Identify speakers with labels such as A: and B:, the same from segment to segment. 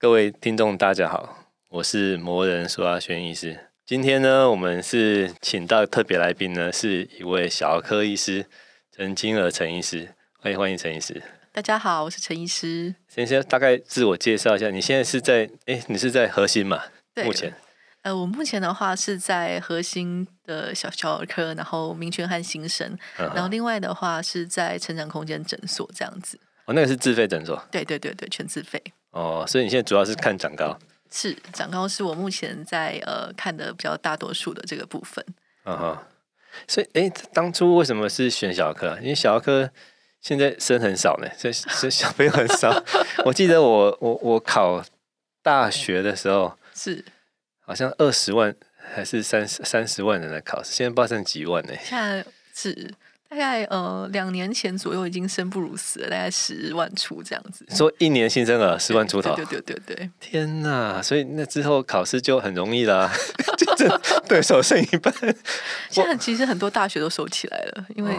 A: 各位听众，大家好，我是魔人苏阿轩医师。今天呢，我们是请到特别来宾呢，是一位小儿科医师陈金娥陈医师，欢迎欢迎陈医师。
B: 大家好，我是陈医师。
A: 先先大概自我介绍一下，你现在是在哎，你是在核心嘛？
B: 对，
A: 目前。
B: 呃，我目前的话是在核心的小小儿科，然后民权和新生，嗯、然后另外的话是在成长空间诊所这样子。
A: 哦，那个是自费诊所。
B: 对对对对，全自费。
A: 哦，所以你现在主要是看长高。
B: 是长高是我目前在呃看的比较大多数的这个部分。
A: 嗯哼。所以哎，当初为什么是选小儿科？因为小儿科现在生很少呢，所以所以小朋友很少。我记得我我我考大学的时候
B: 是。
A: 好像二十万还是三三十万人来考试，现在不知道剩几万呢？
B: 现在是大概呃两年前左右已经生不如死了，大概十万出这样子。
A: 说一年新生儿十万出头，
B: 对对对对对。
A: 天哪！所以那之后考试就很容易啦，就对手剩一半。
B: 现在其实很多大学都收起来了，因为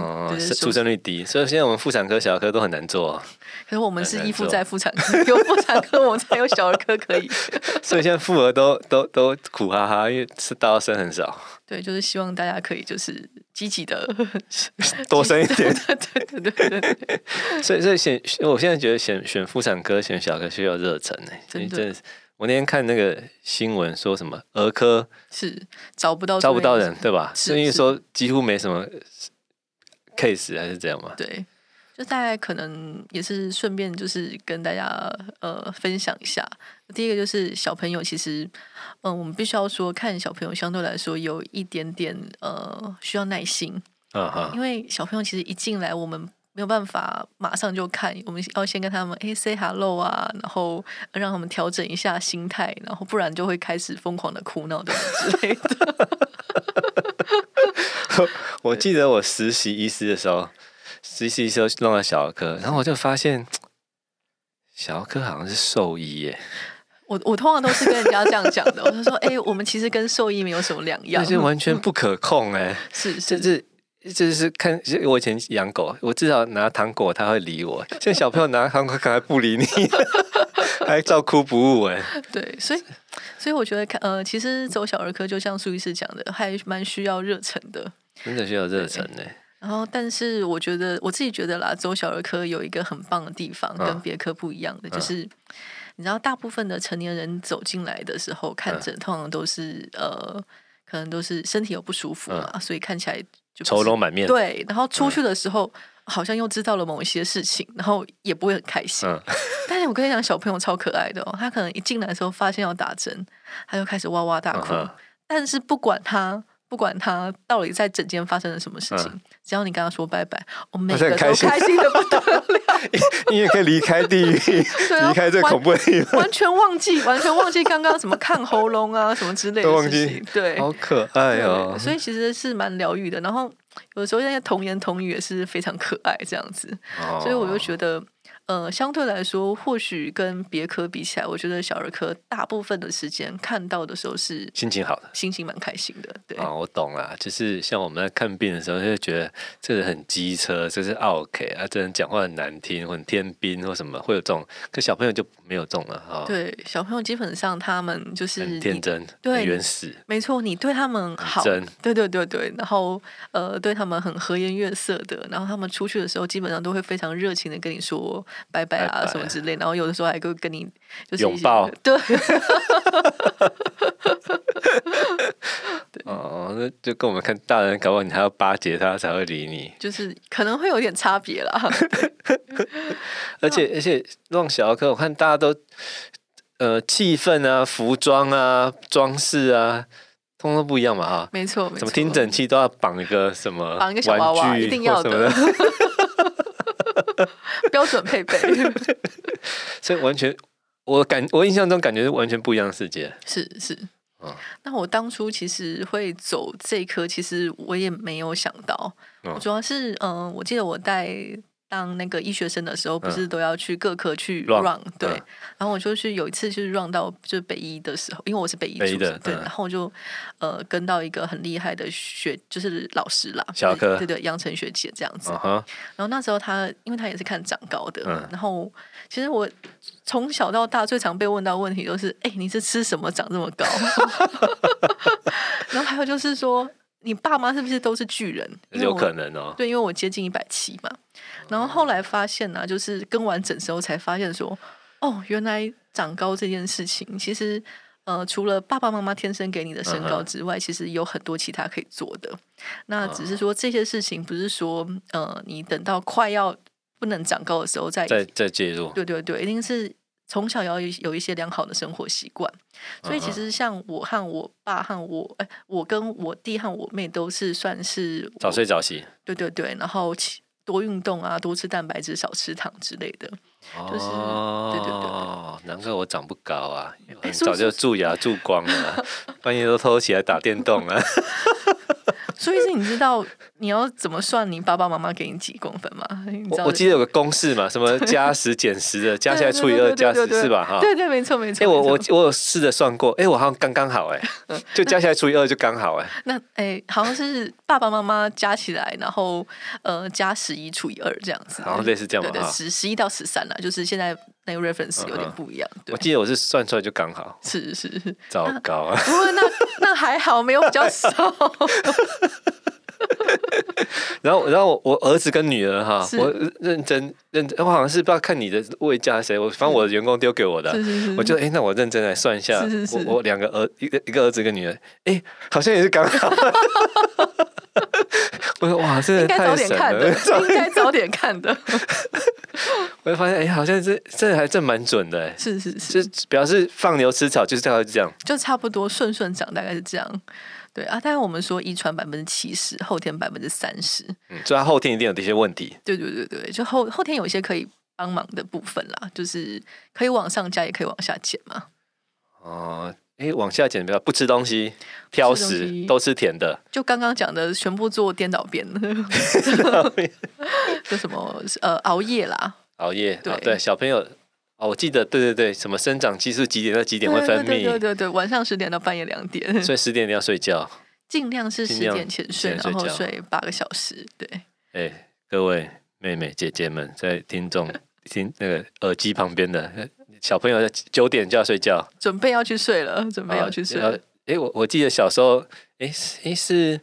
A: 出生率低，所以现在我们妇产科、小儿科都很难做。
B: 可是我们是依附在妇产科，有妇产科我们才有小儿科可以。
A: 所以现在妇儿都都都苦哈哈，因为是大家生很少。
B: 对，就是希望大家可以就是积极的
A: 多生一点。
B: 对对对对。
A: 所以所以选，我现在觉得选选妇产科、选小儿科需要热忱呢。真的，我那天看那个新闻说什么儿科
B: 是找不到
A: 招不到人，对吧？是因为说几乎没什么 case 还是这样嘛？
B: 对。就大概可能也是顺便就是跟大家呃分享一下。第一个就是小朋友，其实嗯、呃，我们必须要说，看小朋友相对来说有一点点呃需要耐心。Uh huh. 因为小朋友其实一进来，我们没有办法马上就看，我们要先跟他们哎 say hello 啊，然后让他们调整一下心态，然后不然就会开始疯狂的哭闹等等之类的。
A: 我记得我实习医师的时候。实习时候弄了小儿科，然后我就发现 小儿科好像是兽医耶。
B: 我我通常都是跟人家这样讲的，我就说：“哎、欸，我们其实跟兽医没有什么两样。”那
A: 是完全不可控哎。
B: 是，是，
A: 就是就是看，我以前养狗，我至少拿糖果它会理我。现在小朋友拿糖果可能还不理你，还照哭不误哎。
B: 对，所以所以我觉得看呃，其实走小儿科就像苏医师讲的，还蛮需要热忱的。
A: 真的需要热忱呢。
B: 然后，但是我觉得我自己觉得啦，走小儿科有一个很棒的地方，跟别科不一样的，嗯、就是你知道，大部分的成年人走进来的时候看诊，通常都是呃，可能都是身体有不舒服嘛，嗯、所以看起来就
A: 愁容满面。
B: 对，然后出去的时候，嗯、好像又知道了某一些事情，然后也不会很开心。嗯、但是我跟你讲，小朋友超可爱的哦，他可能一进来的时候发现要打针，他就开始哇哇大哭，嗯、但是不管他。不管他到底在整间发生了什么事情，嗯、只要你跟他说拜拜，我们每个都开心的不得了。
A: 你也可以离开地狱，离、啊、开这恐怖的地方，
B: 完全忘记，完全忘记刚刚什么看喉咙啊什么之类的事情。对，
A: 好可爱哦。
B: 所以其实是蛮疗愈的。然后有的时候那些童言童语也是非常可爱，这样子。哦、所以我就觉得。呃，相对来说，或许跟别科比起来，我觉得小儿科大部分的时间看到的时候是
A: 心情好的，
B: 心情蛮开心的。对啊、
A: 哦，我懂了，就是像我们在看病的时候，就觉得这个人很机车，这是 OK 啊，这人讲话很难听，或很天兵或什么，会有这种。可小朋友就没有这种了哈。哦、
B: 对，小朋友基本上他们就是
A: 很天真，对原始。
B: 没错，你对他们好，真对对对对，然后呃，对他们很和颜悦色的，然后他们出去的时候，基本上都会非常热情的跟你说。拜拜啊，什么之类，然后有的时候还会跟你就是
A: 拥抱，
B: 对，
A: 哦，那就跟我们看大人搞不好，你还要巴结他才会理你，
B: 就是可能会有点差别啦。
A: 而且而且，弄小儿科，我看大家都呃气氛啊、服装啊、装饰啊，通通不一样嘛，哈，
B: 没错，没错，
A: 什么听诊器都要绑一个什么
B: 绑一个小娃娃，一定要的。标准配备，
A: 所以完全我感我印象中感觉是完全不一样的世界。
B: 是是，哦、那我当初其实会走这一科，其实我也没有想到。主要是嗯、呃，我记得我带当那个医学生的时候，不是都要去各科去
A: run,
B: 对，
A: 嗯、
B: 然后我就去有一次就是 run 到就是北医的时候，因为我是北医出身，对，然后我就呃跟到一个很厉害的学就是老师啦，
A: 小科，
B: 对对，杨晨学姐这样子。
A: Uh
B: 然后那时候他因为他也是看长高的，
A: 嗯、
B: 然后其实我从小到大最常被问到问题都是，哎，你是吃什么长这么高？然后还有就是说。你爸妈是不是都是巨人？
A: 有可能哦。
B: 对，因为我接近一百七嘛。然后后来发现呢、啊，就是跟完整之后才发现说，哦，原来长高这件事情，其实呃，除了爸爸妈妈天生给你的身高之外，uh. 其实有很多其他可以做的。那只是说这些事情不是说呃，你等到快要不能长高的时候再
A: 再再介入。
B: 对对对，一定是。从小要有有一些良好的生活习惯，所以其实像我和我爸和我，哎，我跟我弟和我妹都是算是
A: 早睡早起，
B: 对对对，然后多运动啊，多吃蛋白质，少吃糖之类的，就是、
A: 哦、
B: 对对对，
A: 难怪我长不高啊，很早就蛀牙蛀光了，半夜都偷起来打电动啊。
B: 所以是，你知道你要怎么算你爸爸妈妈给你几公分吗？
A: 我我记得有个公式嘛，什么加十减十的，加起来除以二加十是吧？哈，
B: 对对，没错没错。
A: 哎，我我我有试着算过，哎，我好像刚刚好，哎，就加起来除以二就刚好，哎。
B: 那哎，好像是爸爸妈妈加起来，然后呃加十一除以二这样子，
A: 然后类似这样吧？
B: 对对，十十一到十三了，就是现在那个 reference 有点不一样。
A: 我记得我是算出来就刚好，
B: 是是，
A: 糟糕啊！
B: 不过那那还好，没有比较少。
A: 然后，然后我我儿子跟女儿哈，我认真认真，我好像是不知道看你的位加谁，我反正我的员工丢给我的，我就哎，那我认真来算一下，我我两个儿一个一个儿子跟女儿，哎，好像也是刚好。我说哇，真的太神了，
B: 应该早点看的。
A: 我就发现哎，好像这这还真蛮准的，
B: 是是是，
A: 就表示放牛吃草就是大概这样，
B: 就差不多顺顺长，大概是这样。对啊，但是我们说遗传百分之七十，后天百分之三十。
A: 嗯，所以他后天一定有这些问题。
B: 对对对对，就后后天有一些可以帮忙的部分啦，就是可以往上加，也可以往下减嘛。
A: 哦，哎，往下减，比如不吃东西、挑食、都吃甜的。
B: 就刚刚讲的，全部做颠倒边。就什么呃熬夜啦，
A: 熬夜对对，小朋友。哦，我记得，对对对，什么生长激素几点到几点会分泌？
B: 对对对对，晚上十点到半夜两点。
A: 所以十点要睡觉，
B: 尽量是十点前睡，然后睡八个小时。对。哎，
A: 各位妹妹姐姐们，在听众 听那个耳机旁边的小朋友，九点就要睡觉，
B: 准备要去睡了，准备要去睡。
A: 哎，我我记得小时候，哎哎是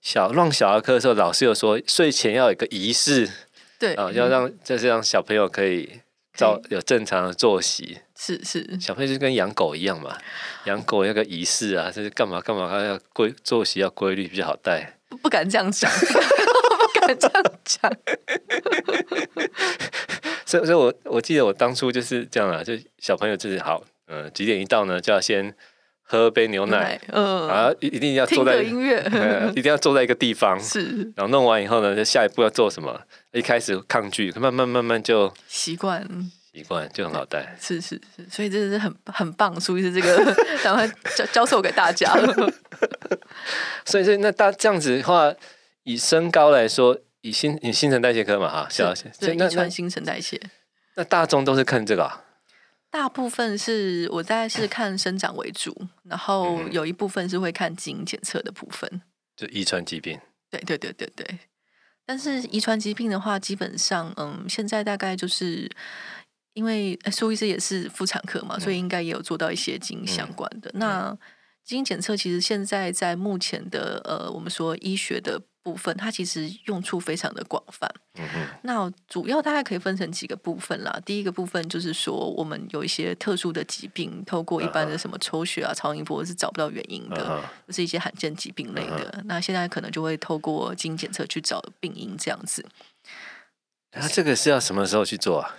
A: 小让小儿科的时候，老师有说睡前要有一个仪式，
B: 对
A: 啊，要让就是让小朋友可以。照有正常的作息，
B: 是是，
A: 小朋友就跟养狗一样嘛，养狗那个仪式啊，就是干嘛干嘛，还要规作息要规律比较好带。
B: 不不敢这样讲，不敢这样讲。
A: 所以所以我我记得我当初就是这样啊，就小朋友就是好，嗯、呃，几点一到呢，就要先喝杯牛奶，嗯，啊，一一定要坐在
B: 音乐、
A: 嗯，一定要坐在一个地方，
B: 是，
A: 然后弄完以后呢，就下一步要做什么？一开始抗拒，慢慢慢慢就
B: 习惯，
A: 习惯就很好带。
B: 是是是，所以真的是很很棒，所以是这个，赶快教教授给大家。
A: 所以所以那大这样子的话，以身高来说，以新以新陈代谢科嘛哈，小
B: 是对遗传新陈代谢。
A: 那大众都是看这个啊？
B: 大部分是我大概是看生长为主，然后有一部分是会看基因检测的部分，
A: 就遗传疾病。
B: 对对对对对。但是遗传疾病的话，基本上，嗯，现在大概就是因为苏医师也是妇产科嘛，嗯、所以应该也有做到一些基因相关的。嗯、那基因检测其实现在在目前的呃，我们说医学的。部分它其实用处非常的广泛，那主要大概可以分成几个部分啦。第一个部分就是说，我们有一些特殊的疾病，透过一般的什么抽血啊、超音波是找不到原因的，就、uh huh. 是一些罕见疾病类的。Uh huh. 那现在可能就会透过基因检测去找病因这样子。
A: 那这个是要什么时候去做啊？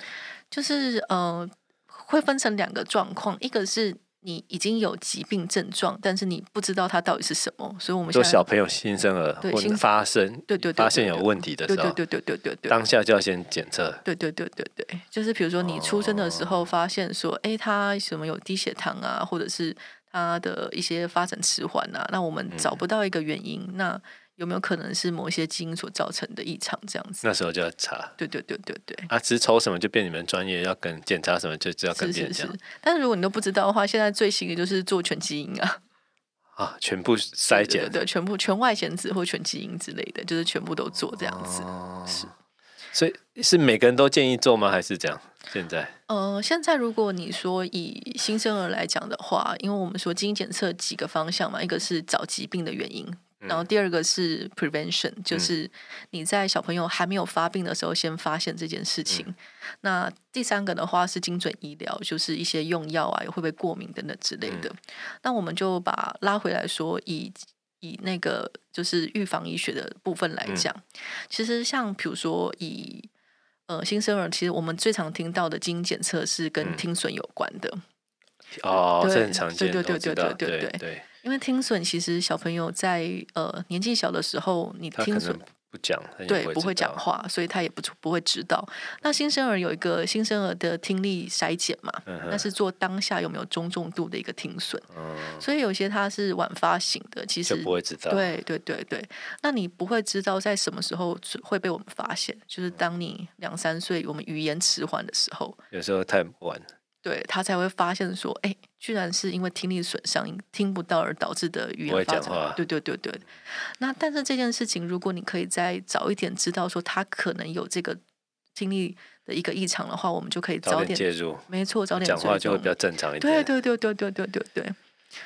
B: 就是呃，会分成两个状况，一个是。你已经有疾病症状，但是你不知道它到底是什么，所以我们说
A: 小朋友新生儿或者发生，
B: 对对对，
A: 发现有问题的时候，
B: 对对对对对对，
A: 当下就要先检测。
B: 对对对对对，就是比如说你出生的时候发现说，哎、哦，他什么有低血糖啊，或者是他的一些发展迟缓啊，那我们找不到一个原因，嗯、那有没有可能是某些基因所造成的异常这样子？
A: 那时候就要查。
B: 对对对对对。
A: 啊，只是抽什么就变你们专业，要跟检查什么就只要跟别人
B: 讲。但是如果你都不知道的话，现在最新的就是做全基因啊。
A: 啊，全部筛检。
B: 对对，全部全外显子或全基因之类的，就是全部都做这样子。
A: 哦、
B: 是。
A: 所以是每个人都建议做吗？还是这样？现在？
B: 呃，现在如果你说以新生儿来讲的话，因为我们说基因检测几个方向嘛，一个是找疾病的原因。然后第二个是 prevention，就是你在小朋友还没有发病的时候先发现这件事情。嗯、那第三个的话是精准医疗，就是一些用药啊，会不会过敏等等之类的。嗯、那我们就把拉回来说，以以那个就是预防医学的部分来讲，嗯、其实像比如说以呃新生儿，其实我们最常听到的基因检测是跟听损有关的。嗯、
A: 哦，这很常见，
B: 对对对对对对对，
A: 对，对。
B: 因为听损，其实小朋友在呃年纪小的时候，你听损
A: 不讲，
B: 对，不会讲话，所以他也不不会知道。那新生儿有一个新生儿的听力筛检嘛，嗯、那是做当下有没有中重度的一个听损。嗯、所以有些他是晚发型的，其实
A: 不会知道。
B: 对对对对，那你不会知道在什么时候会被我们发现，就是当你两三岁，我们语言迟缓的时候，
A: 有时候太晚。
B: 对，他才会发现说，哎，居然是因为听力损伤，听不到而导致的语言发展。对对对对。那但是这件事情，如果你可以再早一点知道说他可能有这个听力的一个异常的话，我们就可以早
A: 点，介入。
B: 没错，早点
A: 讲话就会比较正常一点。
B: 对对对对对对对对。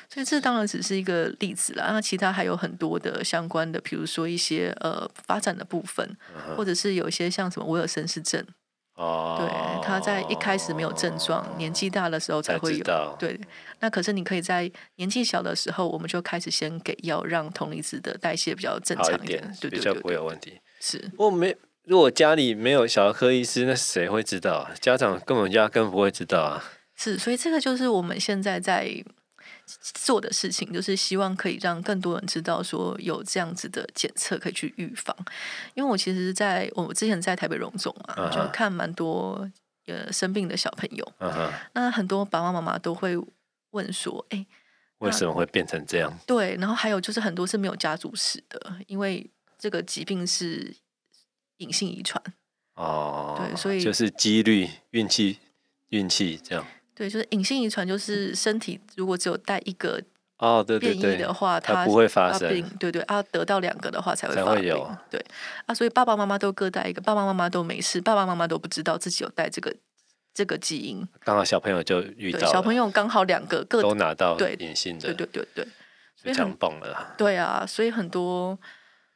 B: 所以这当然只是一个例子啦。那其他还有很多的相关的，比如说一些呃发展的部分，或者是有一些像什么维尔森氏症。哦，对，他在一开始没有症状，哦、年纪大的时候才会有。对，那可是你可以在年纪小的时候，我们就开始先给药，让铜离子的代谢比较正常一
A: 点，
B: 对，对，对，对，
A: 比较不会有问题。
B: 是，
A: 我没，如果家里没有小儿科医师，那谁会知道？家长根本压根不会知道啊。
B: 是，所以这个就是我们现在在。做的事情就是希望可以让更多人知道说有这样子的检测可以去预防，因为我其实在我之前在台北荣总嘛，uh huh. 就看蛮多呃生病的小朋友，uh huh. 那很多爸爸妈妈都会问说，哎，
A: 为什么会变成这样？
B: 对，然后还有就是很多是没有家族史的，因为这个疾病是隐性遗传
A: 哦，uh.
B: 对，所以
A: 就是几率、运气、运气这样。
B: 对，就是隐性遗传，就是身体如果只有带一个
A: 哦，对对对，
B: 的话，
A: 它不会发生。
B: 对对啊，得到两个的话才会发病。
A: 有。
B: 对啊，所以爸爸妈妈都各带一个，爸爸妈妈都没事，爸爸妈妈都不知道自己有带这个这个基因。
A: 刚好小朋友就遇到，
B: 小朋友刚好两个各
A: 都拿到对隐性的，
B: 对对对对，
A: 非常棒了。
B: 对啊，所以很多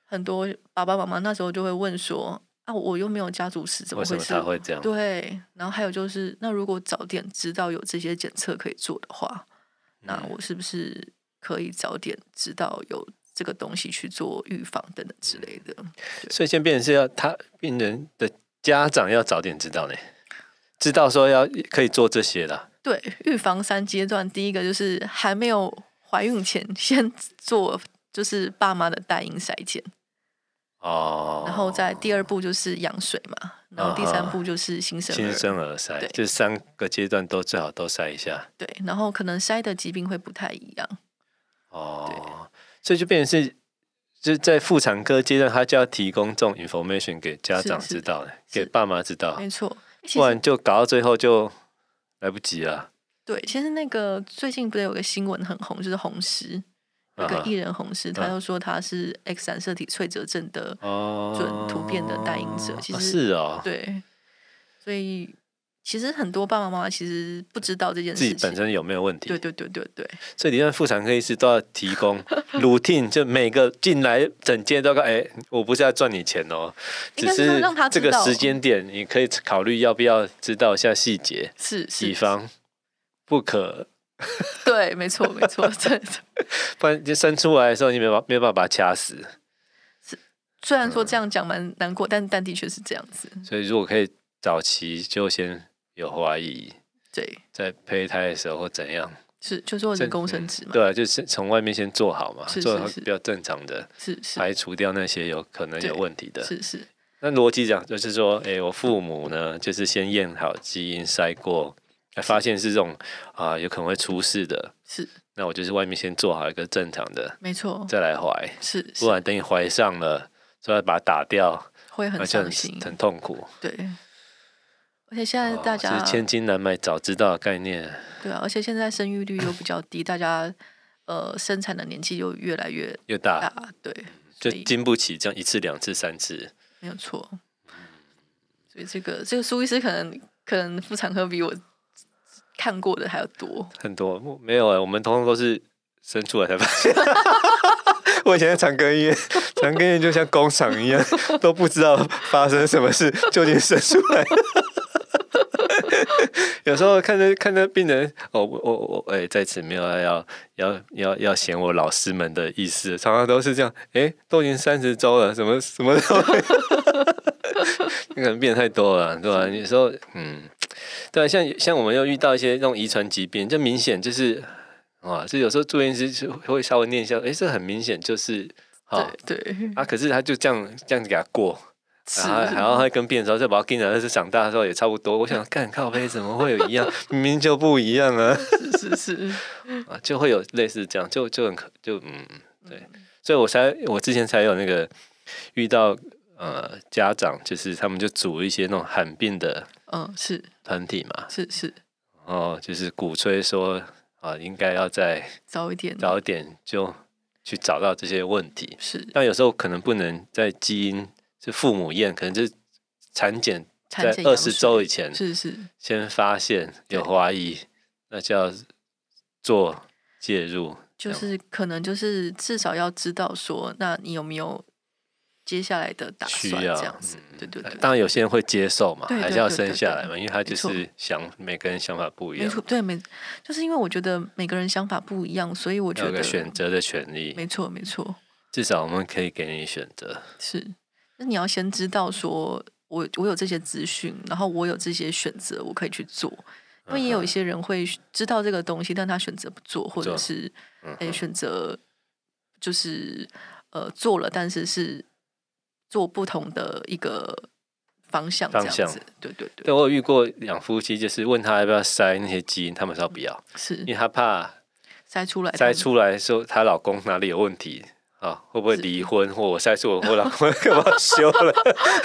B: 很多爸爸妈妈那时候就会问说。啊，我又没有家族史，怎么会？
A: 为什么他会这样？
B: 对，然后还有就是，那如果早点知道有这些检测可以做的话，嗯、那我是不是可以早点知道有这个东西去做预防等等之类的？
A: 所以，先变成是要他病人的家长要早点知道呢，知道说要可以做这些的。
B: 对，预防三阶段，第一个就是还没有怀孕前先做，就是爸妈的代孕筛检。
A: 哦，
B: 然后在第二步就是羊水嘛，然后第三步就是新生儿。
A: 新生儿筛，对，这三个阶段都最好都筛一下。
B: 对，然后可能筛的疾病会不太一样。
A: 哦，所以就变成是，就是在妇产科阶段，他就要提供这种 information 给家长知道，给爸妈知道，
B: 没错，
A: 不然就搞到最后就来不及了。
B: 对，其实那个最近不是有个新闻很红，就是红师。一个艺人红师，他又说他是 X 染色体脆折症的准突变的代言者。其实
A: 是哦，
B: 对，所以其实很多爸爸妈妈其实不知道这件事情，
A: 自己本身有没有问题？
B: 对对对对对。
A: 所以你看妇产科医师都要提供 routine，就每个进来整间都要哎，我不是要赚你钱哦，只是这个时间点你可以考虑要不要知道一下细节，
B: 是是，
A: 以防不可。
B: 对，没错，没错，对。
A: 不然就生出来的时候，你没办没有办法把它掐死。
B: 是，虽然说这样讲蛮难过，嗯、但但的确是这样子。
A: 所以如果可以早期就先有怀疑，
B: 对，
A: 在胚胎的时候或怎样，
B: 是就做人工生殖嘛？
A: 对啊，就是从外面先做好嘛，
B: 是是是
A: 做好比较正常的，
B: 是是
A: 排除掉那些有可能有问题的。
B: 是是。
A: 那逻辑讲就是说，哎、欸，我父母呢，就是先验好基因筛过。发现是这种啊，有可能会出事的，
B: 是。
A: 那我就是外面先做好一个正常的，
B: 没错，
A: 再来怀，
B: 是，
A: 不然等你怀上了，就要把它打掉，
B: 会很伤心
A: 很，很痛苦。
B: 对，而且现在大家、
A: 哦、是千金难买早知道的概念。
B: 对啊，而且现在生育率又比较低，大家呃生产的年纪又越来越
A: 越大，
B: 大，对，
A: 就经不起这样一次、两次、三次。
B: 没有错。所以这个这个苏医师可能可能妇产科比我看过的还要多
A: 很多，没有啊，我们通通都是生出来才发现。我以前在产科医院，产科医院就像工厂一样，都不知道发生什么事，究竟生出来。有时候看着看着病人，哦，我我我，哎、在此没有要要要要嫌我老师们的意思，常常都是这样，哎、都已经三十周了，什么什么都。你可能变太多了，对吧、啊？有时候，嗯，对、啊，像像我们又遇到一些这种遗传疾病，就明显就是，啊，就有时候住院医师就会稍微念一下，哎，这很明显就是，啊，
B: 对，对
A: 啊，可是他就这样这样子给他过，然后然后他跟病人说，这把我跟你讲，但是长大的时候也差不多。我想，干靠背怎么会有一样？明明就不一样啊！
B: 是是是，
A: 啊，就会有类似这样，就就很可，就嗯，对，所以我才我之前才有那个遇到。呃，家长就是他们就组一些那种罕病的，嗯，是。团体嘛，
B: 是是，
A: 哦，就是鼓吹说啊，应该要再
B: 早一点，
A: 早一点就去找到这些问题。
B: 是，
A: 但有时候可能不能在基因是父母验，可能就是产检在二十周以前，
B: 是是，
A: 先发现有怀疑，那就要做介入，
B: 就是可能就是至少要知道说，那你有没有？接下来的打算这样子，嗯、对对对。当
A: 然有些人会接受嘛，
B: 对对对对对，
A: 还是要生下来嘛，因为他就是想每个人想法不一样。
B: 没错，对，没，就是因为我觉得每个人想法不一样，所以我觉得
A: 选择的权利。
B: 没错，没错。
A: 至少我们可以给你选择。
B: 是，那你要先知道说，我我有这些资讯，然后我有这些选择，我可以去做。因为也有一些人会知道这个东西，但他选择不做，或者是哎选择就是呃做了，但是是。做不同的一个方向，这样子，方向，对对对。
A: 对，我有遇过两夫妻，就是问他要不要筛那些基因，他们说不要，
B: 是
A: 因为他怕
B: 筛出来，
A: 筛出来说她老公哪里有问题啊？会不会离婚，或我筛出我我老公干嘛休了？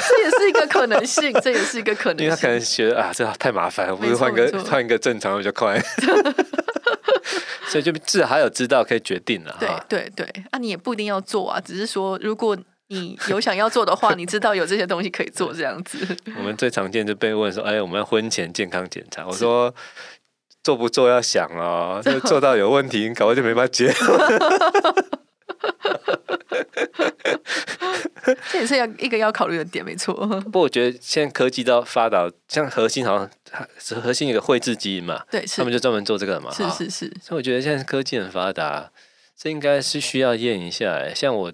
B: 这也是一个可能性，这也是一个可能性。
A: 因为他可能觉得啊，这太麻烦了，不如换个换一个正常比较快。所以就至少还有知道可以决定了。
B: 对对对，啊，你也不一定要做啊，只是说如果。你有想要做的话，你知道有这些东西可以做，这样子。
A: 我们最常见就被问说：“哎，我们要婚前健康检查。”我说：“做不做要想哦，就做到有问题，你搞完就没法结。”
B: 这也是要一个要考虑的点，没错。
A: 不过我觉得现在科技到发达，像核心好像核心有个绘制基因嘛，
B: 对，
A: 他们就专门做这个嘛，
B: 是是是。
A: 所以我觉得现在科技很发达，这应该是需要验一下。像我。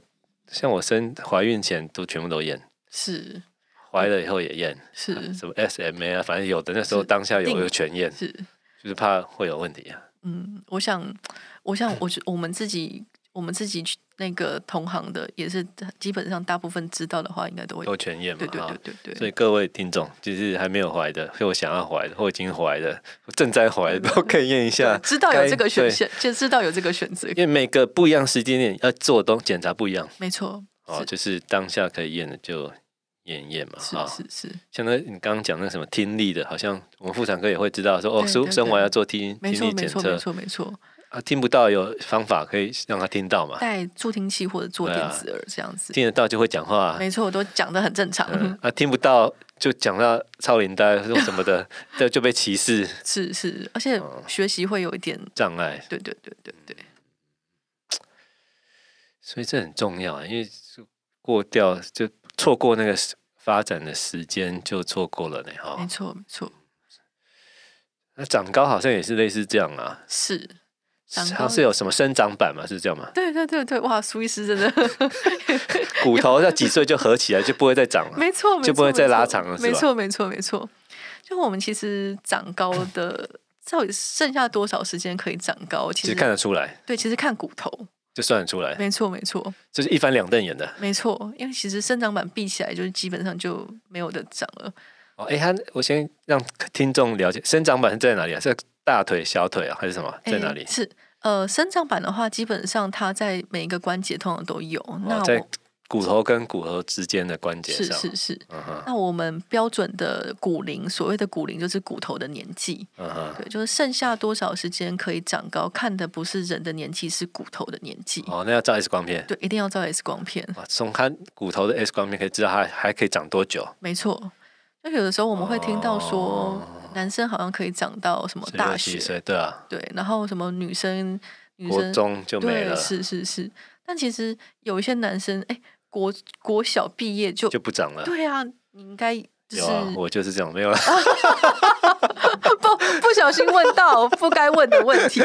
A: 像我生怀孕前都全部都验，
B: 是
A: 怀了以后也验，
B: 是、
A: 啊、什么 SMA 啊，反正有的那时候当下有就全验，
B: 是
A: 就是怕会有问题啊。
B: 嗯，我想，我想，我我们自己。我们自己那个同行的也是，基本上大部分知道的话，应该都会
A: 都全验嘛。
B: 对对对对对。
A: 所以各位听众，就是还没有怀的，或想要怀的，或已经怀的，正在怀的，都可以验一下。
B: 知道有这个选项，就知道有这个选择。
A: 因为每个不一样时间点要做的东检查不一样。
B: 没错。
A: 哦，就是当下可以验的就验一验嘛。
B: 是是是。
A: 像那你刚刚讲那什么听力的，好像我们妇产科也会知道说，哦，生生完要做听听力检测。
B: 没错没错。
A: 啊，听不到有方法可以让他听到嘛？
B: 戴助听器或者做电子耳这样子，
A: 啊、听得到就会讲话。
B: 没错，我都讲的很正常。
A: 嗯、啊，听不到就讲到超龄呆或什么的，这就被歧视。
B: 是是，而且学习会有一点
A: 障碍。
B: 对对对对对。
A: 所以这很重要啊，因为过掉就错过那个发展的时间，就错过了呢。哈，
B: 没错没错。
A: 那长高好像也是类似这样啊。
B: 是。
A: 它是有什么生长板吗？是这样吗？
B: 对对对对，哇，苏医师真的，
A: 骨头要几岁就合起来，就不会再长了。
B: 没错，
A: 就不会再拉长了，
B: 没错，没错，没错。就我们其实长高的，到底剩下多少时间可以长高？其
A: 实，看得出来。
B: 对，其实看骨头
A: 就算得出来。
B: 没错，没错，
A: 就是一翻两瞪眼的。
B: 没错，因为其实生长板闭起来，就是基本上就没有的长了。
A: 哦，哎，他，我先让听众了解，生长板是在哪里啊？是大腿、小腿啊，还是什么？在哪里？
B: 是。呃，生长板的话，基本上它在每一个关节通常都有。
A: 哦、
B: 那
A: 在骨头跟骨头之间的关节
B: 是是是。那我们标准的骨龄，所谓的骨龄就是骨头的年纪。
A: 嗯哼。
B: 对，就是剩下多少时间可以长高，看的不是人的年纪，是骨头的年纪。
A: 哦，那要照 X 光片。
B: 对，一定要照 X 光片。
A: 从看骨头的 X 光片可以知道它还可以长多久。
B: 没错。就有的时候我们会听到说，男生好像可以长到什么大学，
A: 岁对啊，
B: 对，然后什么女生女生
A: 就没了，
B: 是是是。但其实有一些男生，哎，国国小毕业就
A: 就不长了。
B: 对啊，你应该。就是、
A: 有啊，我就是这样，没有了。
B: 不不小心问到不该问的问题，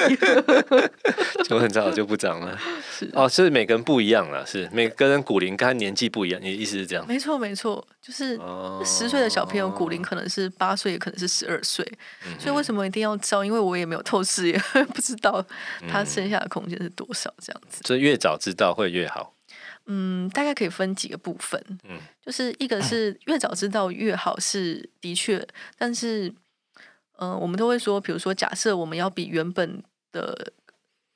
A: 就很早就不长了。是哦，所以每个人不一样了，是每个人骨龄跟他年纪不一样。你的意思是这样？
B: 没错没错，就是十岁的小朋友骨龄可能是八岁，也可能是十二岁。嗯、所以为什么一定要照？因为我也没有透视，也 不知道他剩下的空间是多少，这样子。
A: 所以越早知道会越好。
B: 嗯，大概可以分几个部分。嗯，就是一个是越早知道越好，是的确。但是，嗯、呃，我们都会说，比如说，假设我们要比原本的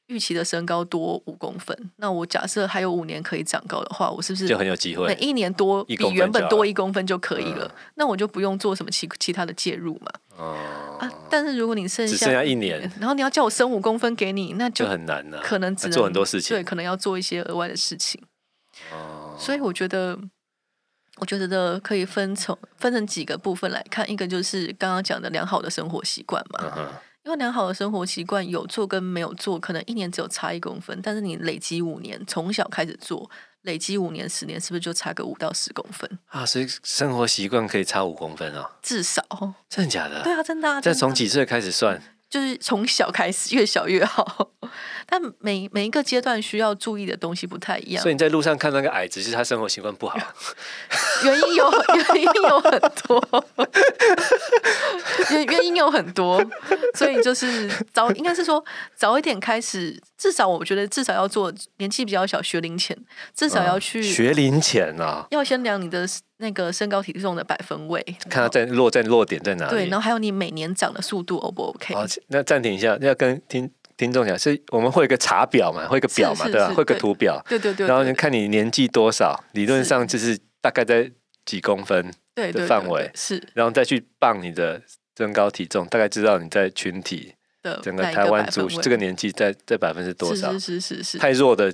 B: 预期的身高多五公分，那我假设还有五年可以长高的话，我是不是
A: 就很有机会？
B: 每一年多比原本多一公分就可以了？那我就不用做什么其其他的介入嘛。哦、啊。但是如果你剩下
A: 只剩下一年，
B: 然后你要叫我升五公分给你，那就，
A: 就很难了。
B: 可能只能
A: 做很多事情，
B: 对，可能要做一些额外的事情。所以我觉得，我觉得可以分成分成几个部分来看。一个就是刚刚讲的良好的生活习惯嘛，嗯、因为良好的生活习惯有做跟没有做，可能一年只有差一公分，但是你累积五年，从小开始做，累积五年、十年，是不是就差个五到十公分
A: 啊？所以生活习惯可以差五公分啊？
B: 至少，
A: 真的假的？
B: 对啊，真的啊。
A: 再从几岁开始算？
B: 就是从小开始，越小越好。但每每一个阶段需要注意的东西不太一样。
A: 所以你在路上看那个矮子，是他生活习惯不好。
B: 原因有 原因有很多，原原因有很多。所以就是早，应该是说早一点开始，至少我觉得至少要做年纪比较小，学龄前至少要去、
A: 嗯、学龄前啊，
B: 要先量你的。那个身高体重的百分位，
A: 看它在落在落点在哪里？
B: 对，然后还有你每年长的速度，O 不 OK？
A: 好，那暂停一下，要跟听听众讲，是我们会有一个查表嘛，会个表嘛，对吧？会有个图表，
B: 对对对。
A: 然后你看你年纪多少，理论上就是大概在几公分的范围，是，然后再去磅你的身高体重，大概知道你在群体的整个台湾族这个年纪在在百分之多少？
B: 是是是是。
A: 太弱的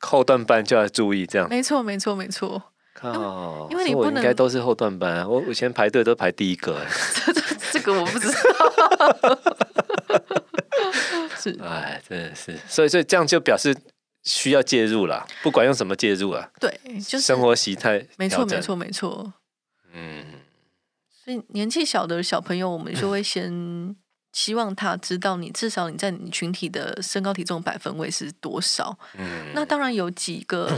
A: 后段班就要注意，这样。
B: 没错没错没错。
A: 哦，
B: 因为你不能，
A: 应该都是后段班啊。我以前排队都排第一个，
B: 这这个我不知道。是，
A: 哎，真的是，所以所以这样就表示需要介入了，不管用什么介入啊。
B: 对，就是
A: 生活习态。
B: 没错，没错，没错。嗯，所以年纪小的小朋友，我们就会先 希望他知道，你至少你在你群体的身高体重百分位是多少。嗯，那当然有几个。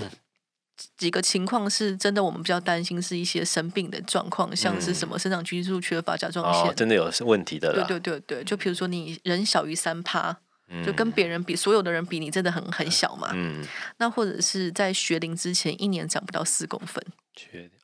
B: 几个情况是真的，我们比较担心是一些生病的状况，像是什么生长激素缺乏、甲状腺、
A: 哦，真的有问题的。
B: 对对对对，就比如说你人小于三趴，就跟别人比，所有的人比，你真的很很小嘛。嗯。那或者是在学龄之前一年长不到四公分。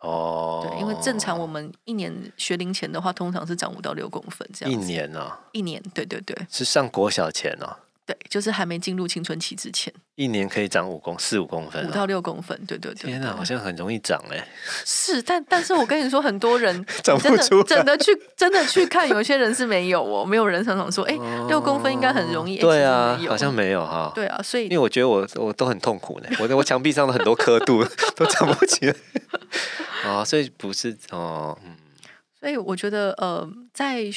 A: 哦。
B: 对，因为正常我们一年学龄前的话，通常是长五到六公分这样。
A: 一年呢、哦？
B: 一年，对对对。
A: 是上国小前哦。
B: 对，就是还没进入青春期之前，
A: 一年可以长五公四五公分，
B: 五到六公分，对对对。
A: 天哪，好像很容易长哎。
B: 是，但但是我跟你说，很多人
A: 长不出，
B: 真的去真的去看，有些人是没有哦，没有人常常说，哎，六公分应该很容易。
A: 对啊，好像没有哈。
B: 对啊，所以
A: 因为我觉得我我都很痛苦呢，我我墙壁上的很多刻度 都长不起来。哦，所以不是哦，嗯。
B: 所以我觉得呃，在。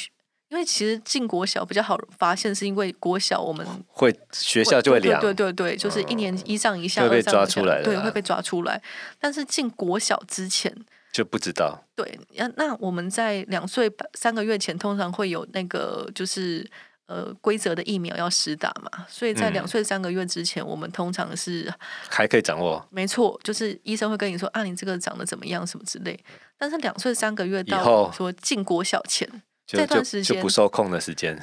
B: 因为其实进国小比较好发现，是因为国小我们
A: 会学校就会量，
B: 对对对，就是一年一上一下，
A: 会被抓出来，
B: 对，会被抓出来。但是进国小之前
A: 就不知道。
B: 对，那那我们在两岁三个月前，通常会有那个就是呃规则的疫苗要施打嘛，所以在两岁三个月之前，我们通常是
A: 还可以掌握。
B: 没错，就是医生会跟你说啊，你这个长得怎么样，什么之类。但是两岁三个月到说进国小前。这段时间
A: 就不受控的时间，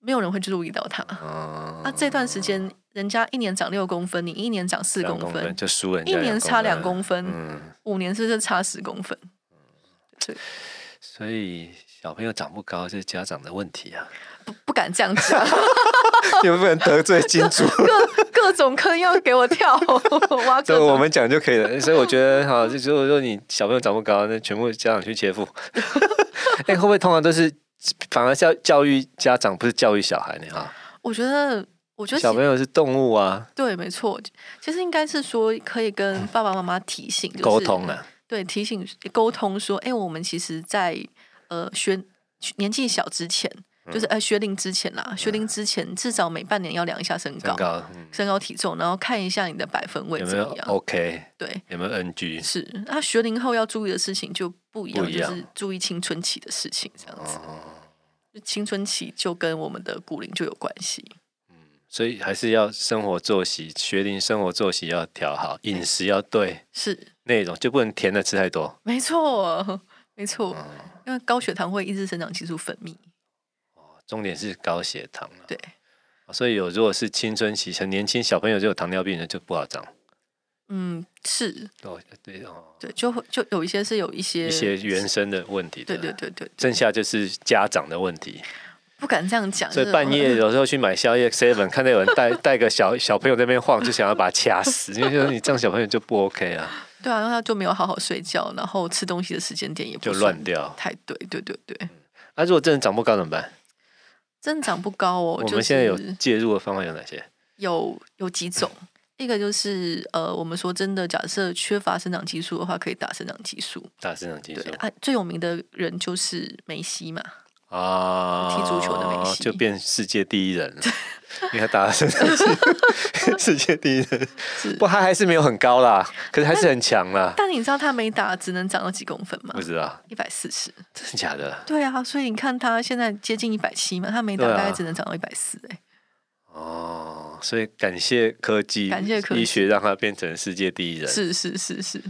B: 没有人会注意到他。嗯、啊，这段时间人家一年长六公分，你一年长四公分，
A: 就输了。
B: 一年差两公分，嗯、五年是不是差十公分？对。
A: 所以小朋友长不高是家长的问题啊，
B: 不不敢这样讲，
A: 你们不能得罪金主，
B: 各各种坑要给我跳，
A: 这我们讲就可以了。所以我觉得哈，就如果说你小朋友长不高，那全部家长去切腹。哎、欸，会不会通常都是反而教教育家长，不是教育小孩呢？哈，
B: 我觉得，我觉得
A: 小朋友是动物啊。
B: 对，没错，其实应该是说可以跟爸爸妈妈提醒沟、
A: 就是、通了。
B: 对，提醒沟通说，哎，我们其实在，在呃学年纪小之前，嗯、就是呃学龄之前啦，学龄之前至少每半年要量一下身高，身高，嗯、身高体重，然后看一下你的百分位怎么样 OK，对，
A: 有没有 NG？
B: 是，那学龄后要注意的事情就不一样，就是注意青春期的事情，这样子。哦、青春期就跟我们的骨龄就有关系。
A: 所以还是要生活作息，学龄生活作息要调好，饮食要对，
B: 是
A: 内容就不能甜的吃太多。
B: 没错，没错，嗯、因为高血糖会抑制生长激素分泌。
A: 哦，重点是高血糖。
B: 对，
A: 所以有如果是青春期很年轻小朋友就有糖尿病的就不好长。
B: 嗯，是。
A: 哦，对哦，
B: 对，就会就有一些是有一些
A: 一些原生的问题的。
B: 对对对对，
A: 剩下就是家长的问题。
B: 不敢这样讲，
A: 所以半夜有时候去买宵夜，seven 看到有人带 带个小小朋友在那边晃，就想要把他掐死，因为就是你这样小朋友就不 OK 啊。
B: 对啊，然后他就没有好好睡觉，然后吃东西的时间点也不
A: 就乱掉，
B: 太对，对对对。
A: 那、啊、如果真的长不高怎么办？
B: 真的长不高哦，
A: 我们现在有介入的方法有哪些？
B: 有有几种，一个就是呃，我们说真的，假设缺乏生长激素的话，可以打生长激素。
A: 打生长激素
B: 啊，最有名的人就是梅西嘛。
A: 啊，
B: 踢足球的梅西
A: 就变世界第一人了，因为他打了世 世界第一人，不，他还是没有很高啦，可是还是很强啦。
B: 但你知道他没打只能长到几公分吗？
A: 不知道，
B: 一百四十，
A: 真的假的？
B: 对啊，所以你看他现在接近一百七嘛，他没打大概只能长到一百四哎。
A: 哦，所以感谢科技，
B: 感谢科技，
A: 医学让他变成世界第一人，
B: 是是是是。